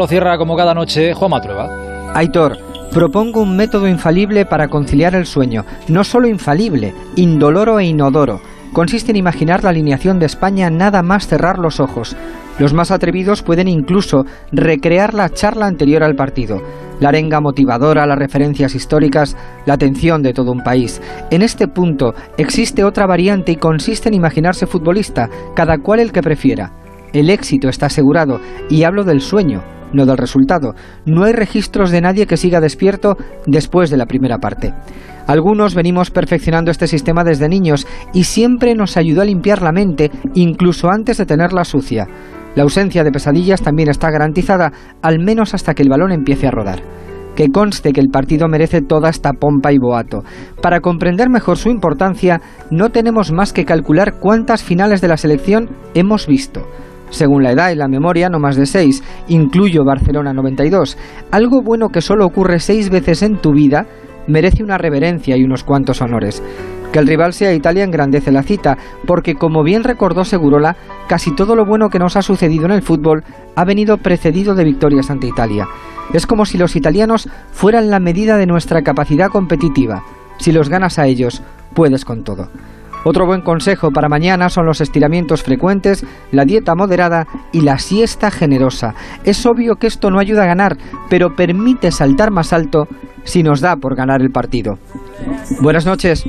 Lo cierra como cada noche Juan Matrueva. Aitor, propongo un método infalible para conciliar el sueño. No solo infalible, indoloro e inodoro. Consiste en imaginar la alineación de España nada más cerrar los ojos. Los más atrevidos pueden incluso recrear la charla anterior al partido. La arenga motivadora, las referencias históricas, la atención de todo un país. En este punto existe otra variante y consiste en imaginarse futbolista, cada cual el que prefiera. El éxito está asegurado y hablo del sueño no del resultado. No hay registros de nadie que siga despierto después de la primera parte. Algunos venimos perfeccionando este sistema desde niños y siempre nos ayudó a limpiar la mente, incluso antes de tenerla sucia. La ausencia de pesadillas también está garantizada, al menos hasta que el balón empiece a rodar. Que conste que el partido merece toda esta pompa y boato. Para comprender mejor su importancia, no tenemos más que calcular cuántas finales de la selección hemos visto según la edad y la memoria, no más de seis, incluyo Barcelona 92. Algo bueno que solo ocurre seis veces en tu vida merece una reverencia y unos cuantos honores. Que el rival sea Italia engrandece la cita, porque como bien recordó Segurola, casi todo lo bueno que nos ha sucedido en el fútbol ha venido precedido de victorias ante Italia. Es como si los italianos fueran la medida de nuestra capacidad competitiva. Si los ganas a ellos, puedes con todo. Otro buen consejo para mañana son los estiramientos frecuentes, la dieta moderada y la siesta generosa. Es obvio que esto no ayuda a ganar, pero permite saltar más alto si nos da por ganar el partido. Buenas noches.